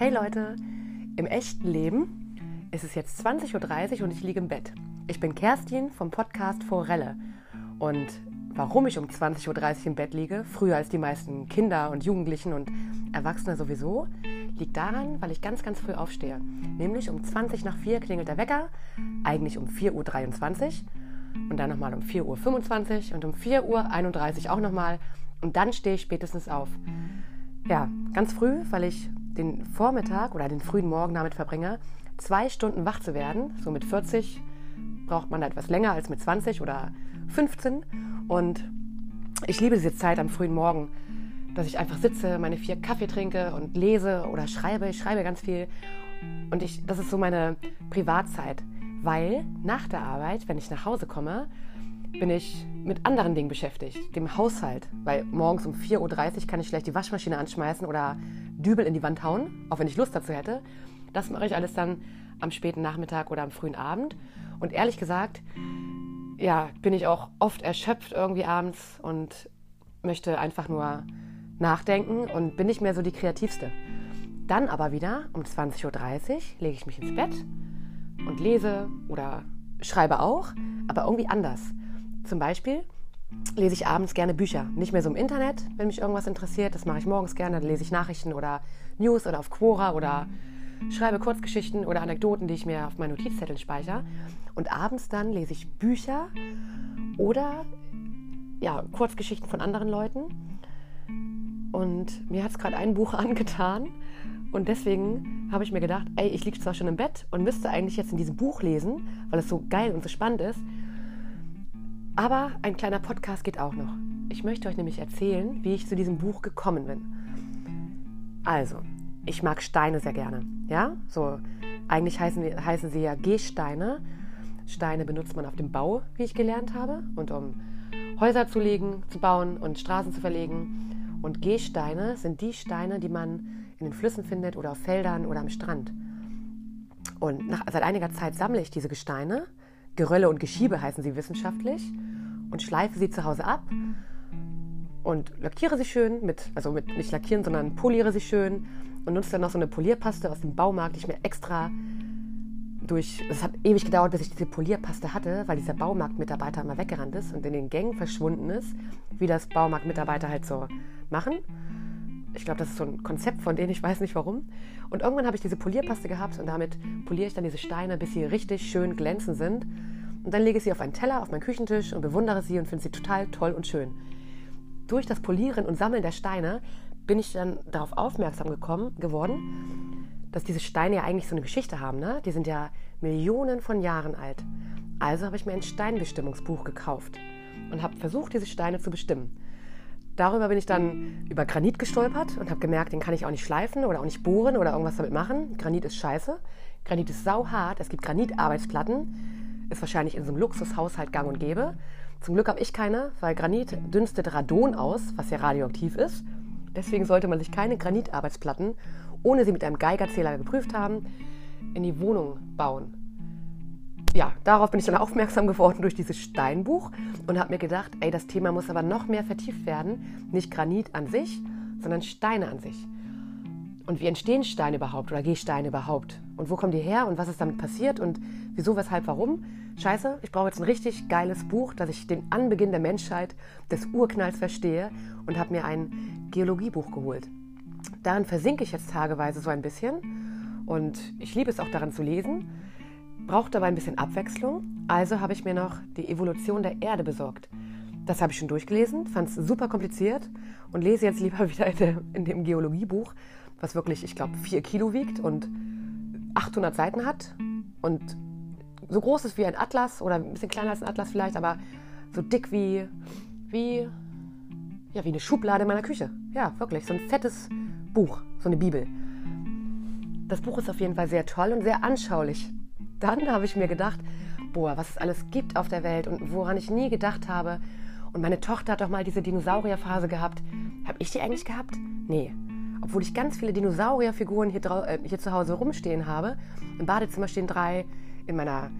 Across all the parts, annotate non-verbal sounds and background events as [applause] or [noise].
Hey Leute, im echten Leben ist es jetzt 20.30 Uhr und ich liege im Bett. Ich bin Kerstin vom Podcast Forelle. Und warum ich um 20.30 Uhr im Bett liege, früher als die meisten Kinder und Jugendlichen und Erwachsene sowieso, liegt daran, weil ich ganz, ganz früh aufstehe. Nämlich um 20 nach 4 klingelt der Wecker, eigentlich um 4.23 Uhr und dann nochmal um 4.25 Uhr und um 4.31 Uhr auch nochmal und dann stehe ich spätestens auf. Ja, ganz früh, weil ich den Vormittag oder den frühen Morgen damit verbringe, zwei Stunden wach zu werden. So mit 40 braucht man da etwas länger als mit 20 oder 15. Und ich liebe diese Zeit am frühen Morgen, dass ich einfach sitze, meine vier Kaffee trinke und lese oder schreibe. Ich schreibe ganz viel. Und ich, das ist so meine Privatzeit, weil nach der Arbeit, wenn ich nach Hause komme, bin ich mit anderen Dingen beschäftigt, dem Haushalt, weil morgens um 4.30 Uhr kann ich vielleicht die Waschmaschine anschmeißen oder Dübel in die Wand hauen, auch wenn ich Lust dazu hätte. Das mache ich alles dann am späten Nachmittag oder am frühen Abend. Und ehrlich gesagt, ja, bin ich auch oft erschöpft irgendwie abends und möchte einfach nur nachdenken und bin nicht mehr so die kreativste. Dann aber wieder um 20.30 Uhr lege ich mich ins Bett und lese oder schreibe auch, aber irgendwie anders. Zum Beispiel lese ich abends gerne Bücher. Nicht mehr so im Internet, wenn mich irgendwas interessiert. Das mache ich morgens gerne. Dann lese ich Nachrichten oder News oder auf Quora oder schreibe Kurzgeschichten oder Anekdoten, die ich mir auf meinen Notizzetteln speichere. Und abends dann lese ich Bücher oder ja, Kurzgeschichten von anderen Leuten. Und mir hat es gerade ein Buch [laughs] angetan. Und deswegen habe ich mir gedacht, ey, ich liege zwar schon im Bett und müsste eigentlich jetzt in diesem Buch lesen, weil es so geil und so spannend ist. Aber ein kleiner Podcast geht auch noch. Ich möchte euch nämlich erzählen, wie ich zu diesem Buch gekommen bin. Also, ich mag Steine sehr gerne. Ja, so eigentlich heißen, heißen sie ja Gehsteine. Steine benutzt man auf dem Bau, wie ich gelernt habe, und um Häuser zu legen, zu bauen und Straßen zu verlegen. Und Gehsteine sind die Steine, die man in den Flüssen findet oder auf Feldern oder am Strand. Und nach, seit einiger Zeit sammle ich diese Gesteine. Gerölle und Geschiebe heißen sie wissenschaftlich und schleife sie zu Hause ab und lackiere sie schön mit, also mit nicht lackieren, sondern poliere sie schön und nutze dann noch so eine Polierpaste aus dem Baumarkt, die ich mir extra durch, es hat ewig gedauert, bis ich diese Polierpaste hatte, weil dieser Baumarktmitarbeiter immer weggerannt ist und in den Gängen verschwunden ist, wie das Baumarktmitarbeiter halt so machen. Ich glaube, das ist so ein Konzept von denen, ich weiß nicht warum. Und irgendwann habe ich diese Polierpaste gehabt und damit poliere ich dann diese Steine, bis sie richtig schön glänzend sind. Und dann lege ich sie auf einen Teller, auf meinen Küchentisch und bewundere sie und finde sie total toll und schön. Durch das Polieren und Sammeln der Steine bin ich dann darauf aufmerksam gekommen, geworden, dass diese Steine ja eigentlich so eine Geschichte haben. Ne? Die sind ja Millionen von Jahren alt. Also habe ich mir ein Steinbestimmungsbuch gekauft und habe versucht, diese Steine zu bestimmen. Darüber bin ich dann über Granit gestolpert und habe gemerkt, den kann ich auch nicht schleifen oder auch nicht bohren oder irgendwas damit machen. Granit ist scheiße. Granit ist sauhart. Es gibt Granitarbeitsplatten ist wahrscheinlich in so einem Luxushaushalt gang und gäbe. Zum Glück habe ich keine, weil Granit dünstet Radon aus, was ja radioaktiv ist. Deswegen sollte man sich keine Granitarbeitsplatten, ohne sie mit einem Geigerzähler geprüft haben, in die Wohnung bauen. Ja, darauf bin ich dann aufmerksam geworden durch dieses Steinbuch und habe mir gedacht, ey, das Thema muss aber noch mehr vertieft werden. Nicht Granit an sich, sondern Steine an sich. Und wie entstehen Steine überhaupt oder Gehsteine überhaupt? Und wo kommen die her und was ist damit passiert und wieso, weshalb, warum? Scheiße, ich brauche jetzt ein richtig geiles Buch, dass ich den Anbeginn der Menschheit des Urknalls verstehe und habe mir ein Geologiebuch geholt. Darin versinke ich jetzt tageweise so ein bisschen und ich liebe es auch daran zu lesen, brauche dabei ein bisschen Abwechslung. Also habe ich mir noch die Evolution der Erde besorgt. Das habe ich schon durchgelesen, fand es super kompliziert und lese jetzt lieber [laughs] wieder in, der, in dem Geologiebuch was wirklich, ich glaube, vier Kilo wiegt und 800 Seiten hat und so groß ist wie ein Atlas oder ein bisschen kleiner als ein Atlas vielleicht, aber so dick wie, wie, ja, wie eine Schublade in meiner Küche. Ja, wirklich, so ein fettes Buch, so eine Bibel. Das Buch ist auf jeden Fall sehr toll und sehr anschaulich. Dann habe ich mir gedacht, boah, was es alles gibt auf der Welt und woran ich nie gedacht habe. Und meine Tochter hat doch mal diese Dinosaurierphase gehabt. Habe ich die eigentlich gehabt? Nee obwohl ich ganz viele Dinosaurierfiguren hier, äh, hier zu Hause rumstehen habe. Im Badezimmer stehen drei, in meiner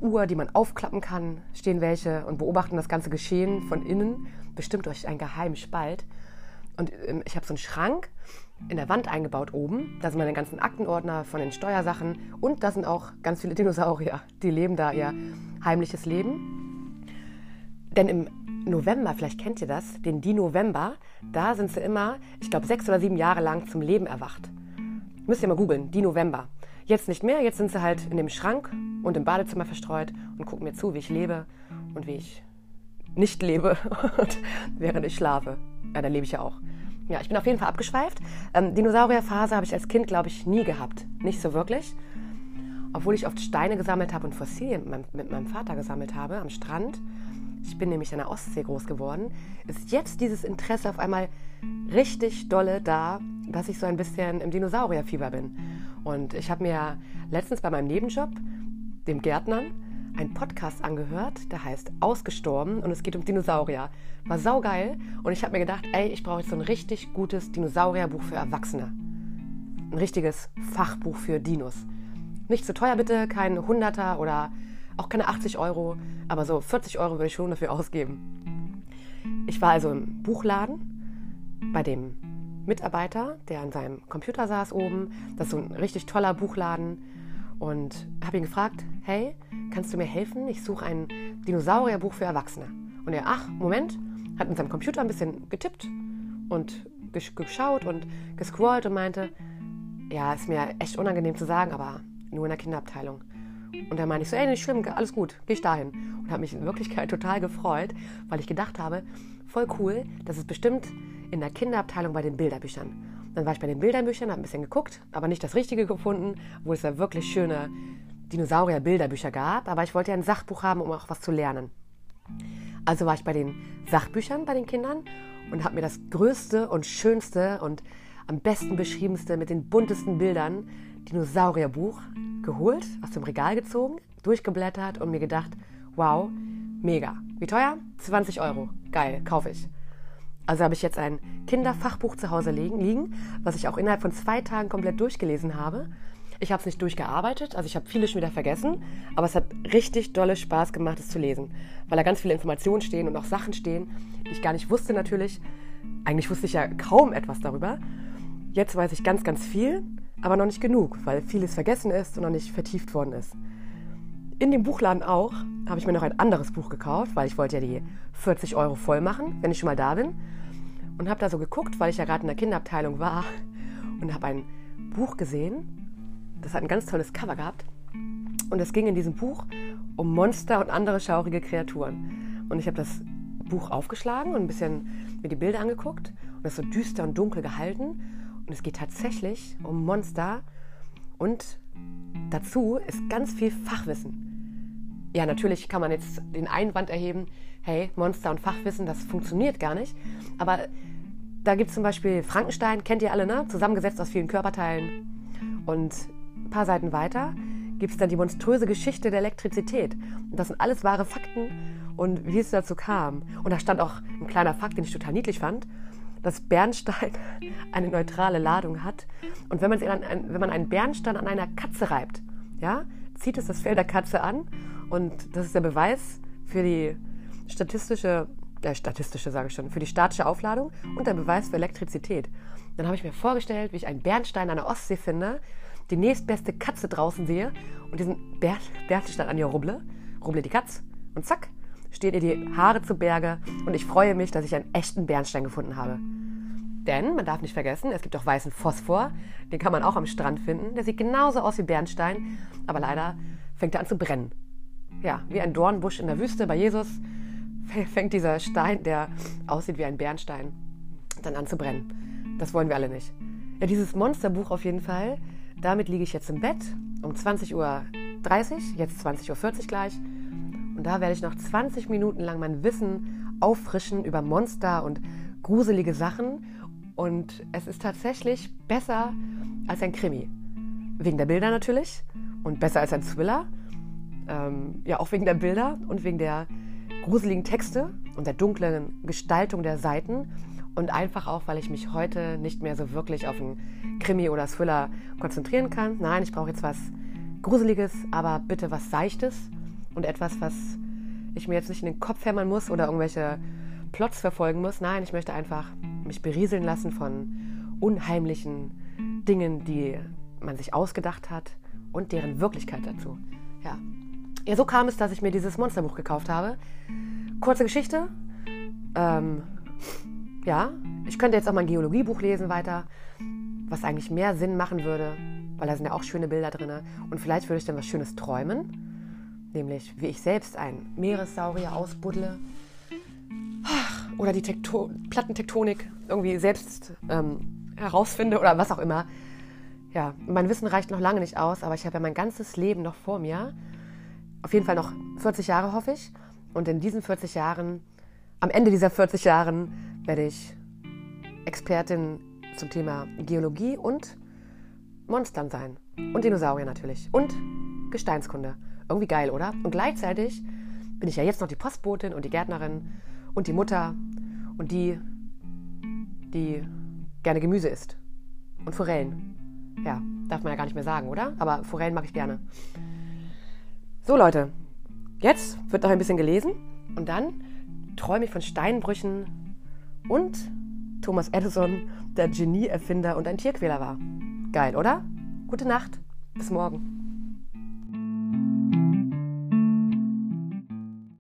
Uhr, die man aufklappen kann, stehen welche und beobachten das ganze Geschehen von innen, bestimmt durch einen geheimen Spalt. Und ähm, ich habe so einen Schrank in der Wand eingebaut oben. Da sind meine ganzen Aktenordner von den Steuersachen und da sind auch ganz viele Dinosaurier. Die leben da ihr heimliches Leben. Denn im November, vielleicht kennt ihr das, den Di-November, da sind sie immer, ich glaube, sechs oder sieben Jahre lang zum Leben erwacht. Müsst ihr mal googeln, Di-November. Jetzt nicht mehr, jetzt sind sie halt in dem Schrank und im Badezimmer verstreut und gucken mir zu, wie ich lebe und wie ich nicht lebe, [laughs] während ich schlafe. Ja, da lebe ich ja auch. Ja, ich bin auf jeden Fall abgeschweift. Ähm, Dinosaurierphase habe ich als Kind, glaube ich, nie gehabt. Nicht so wirklich. Obwohl ich oft Steine gesammelt habe und Fossilien mit meinem, mit meinem Vater gesammelt habe am Strand. Ich bin nämlich an der Ostsee groß geworden. Ist jetzt dieses Interesse auf einmal richtig dolle da, dass ich so ein bisschen im Dinosaurierfieber bin. Und ich habe mir letztens bei meinem Nebenjob, dem Gärtnern, einen Podcast angehört, der heißt Ausgestorben und es geht um Dinosaurier. War saugeil und ich habe mir gedacht, ey, ich brauche jetzt so ein richtig gutes Dinosaurierbuch für Erwachsene. Ein richtiges Fachbuch für Dinos. Nicht zu teuer bitte, kein Hunderter oder auch keine 80 Euro, aber so 40 Euro würde ich schon dafür ausgeben. Ich war also im Buchladen bei dem Mitarbeiter, der an seinem Computer saß oben. Das ist so ein richtig toller Buchladen und habe ihn gefragt, hey, kannst du mir helfen? Ich suche ein Dinosaurierbuch für Erwachsene. Und er, ach, Moment, hat in seinem Computer ein bisschen getippt und geschaut und gescrollt und meinte, ja, ist mir echt unangenehm zu sagen, aber nur in der Kinderabteilung. Und da meinte ich so, ey, nicht schlimm, alles gut, geh ich dahin. Und habe mich in Wirklichkeit total gefreut, weil ich gedacht habe, voll cool, das ist bestimmt in der Kinderabteilung bei den Bilderbüchern. Dann war ich bei den Bilderbüchern, habe ein bisschen geguckt, aber nicht das Richtige gefunden, wo es da wirklich schöne Dinosaurier-Bilderbücher gab. Aber ich wollte ja ein Sachbuch haben, um auch was zu lernen. Also war ich bei den Sachbüchern bei den Kindern und habe mir das größte und schönste und am besten beschriebenste mit den buntesten Bildern Dinosaurierbuch geholt, aus dem Regal gezogen, durchgeblättert und mir gedacht, wow, mega. Wie teuer? 20 Euro. Geil, kaufe ich. Also habe ich jetzt ein Kinderfachbuch zu Hause liegen, was ich auch innerhalb von zwei Tagen komplett durchgelesen habe. Ich habe es nicht durchgearbeitet, also ich habe vieles schon wieder vergessen, aber es hat richtig dolle Spaß gemacht, es zu lesen, weil da ganz viele Informationen stehen und auch Sachen stehen, die ich gar nicht wusste natürlich. Eigentlich wusste ich ja kaum etwas darüber. Jetzt weiß ich ganz, ganz viel, aber noch nicht genug, weil vieles vergessen ist und noch nicht vertieft worden ist. In dem Buchladen auch habe ich mir noch ein anderes Buch gekauft, weil ich wollte ja die 40 Euro voll machen, wenn ich schon mal da bin. Und habe da so geguckt, weil ich ja gerade in der Kinderabteilung war und habe ein Buch gesehen. Das hat ein ganz tolles Cover gehabt. Und es ging in diesem Buch um Monster und andere schaurige Kreaturen. Und ich habe das Buch aufgeschlagen und ein bisschen mir die Bilder angeguckt. Und das ist so düster und dunkel gehalten. Und es geht tatsächlich um Monster. Und dazu ist ganz viel Fachwissen. Ja, natürlich kann man jetzt den Einwand erheben, hey, Monster und Fachwissen, das funktioniert gar nicht. Aber da gibt es zum Beispiel Frankenstein, kennt ihr alle, ne? Zusammengesetzt aus vielen Körperteilen. Und ein paar Seiten weiter gibt es dann die monströse Geschichte der Elektrizität. Und das sind alles wahre Fakten und wie es dazu kam. Und da stand auch ein kleiner Fakt, den ich total niedlich fand, dass Bernstein [laughs] eine neutrale Ladung hat. Und wenn, wenn man einen Bernstein an einer Katze reibt, ja, zieht es das Fell der Katze an und das ist der Beweis für die statistische, äh, statistische sage ich schon, für die statische Aufladung und der Beweis für Elektrizität. Dann habe ich mir vorgestellt, wie ich einen Bernstein an der Ostsee finde, die nächstbeste Katze draußen sehe und diesen Ber Bernstein an ihr rubble, rubble die Katze und zack, steht ihr die Haare zu Berge und ich freue mich, dass ich einen echten Bernstein gefunden habe. Denn man darf nicht vergessen, es gibt auch weißen Phosphor, den kann man auch am Strand finden. Der sieht genauso aus wie Bernstein, aber leider fängt er an zu brennen ja, wie ein Dornbusch in der Wüste bei Jesus [laughs] fängt dieser Stein, der aussieht wie ein Bernstein, dann an zu brennen. Das wollen wir alle nicht. Ja, dieses Monsterbuch auf jeden Fall, damit liege ich jetzt im Bett um 20.30 Uhr, jetzt 20.40 Uhr gleich. Und da werde ich noch 20 Minuten lang mein Wissen auffrischen über Monster und gruselige Sachen. Und es ist tatsächlich besser als ein Krimi. Wegen der Bilder natürlich und besser als ein Thriller ähm, ja, auch wegen der Bilder und wegen der gruseligen Texte und der dunklen Gestaltung der Seiten und einfach auch, weil ich mich heute nicht mehr so wirklich auf einen Krimi oder Thriller konzentrieren kann. Nein, ich brauche jetzt was Gruseliges, aber bitte was Seichtes und etwas, was ich mir jetzt nicht in den Kopf hämmern muss oder irgendwelche Plots verfolgen muss. Nein, ich möchte einfach mich berieseln lassen von unheimlichen Dingen, die man sich ausgedacht hat und deren Wirklichkeit dazu. Ja. Ja, so kam es, dass ich mir dieses Monsterbuch gekauft habe. Kurze Geschichte. Ähm, ja, ich könnte jetzt auch mal ein Geologiebuch lesen weiter, was eigentlich mehr Sinn machen würde, weil da sind ja auch schöne Bilder drin. Und vielleicht würde ich dann was Schönes träumen, nämlich wie ich selbst einen Meeressaurier ausbuddle oder die Tekto Plattentektonik irgendwie selbst ähm, herausfinde oder was auch immer. Ja, mein Wissen reicht noch lange nicht aus, aber ich habe ja mein ganzes Leben noch vor mir. Auf jeden Fall noch 40 Jahre, hoffe ich. Und in diesen 40 Jahren, am Ende dieser 40 Jahren, werde ich Expertin zum Thema Geologie und Monstern sein. Und Dinosaurier natürlich. Und Gesteinskunde. Irgendwie geil, oder? Und gleichzeitig bin ich ja jetzt noch die Postbotin und die Gärtnerin und die Mutter und die, die gerne Gemüse isst. Und Forellen. Ja, darf man ja gar nicht mehr sagen, oder? Aber Forellen mag ich gerne. So, Leute. Jetzt wird noch ein bisschen gelesen und dann träume ich von Steinbrüchen und Thomas Edison, der Genie-Erfinder und ein Tierquäler war. Geil, oder? Gute Nacht. Bis morgen.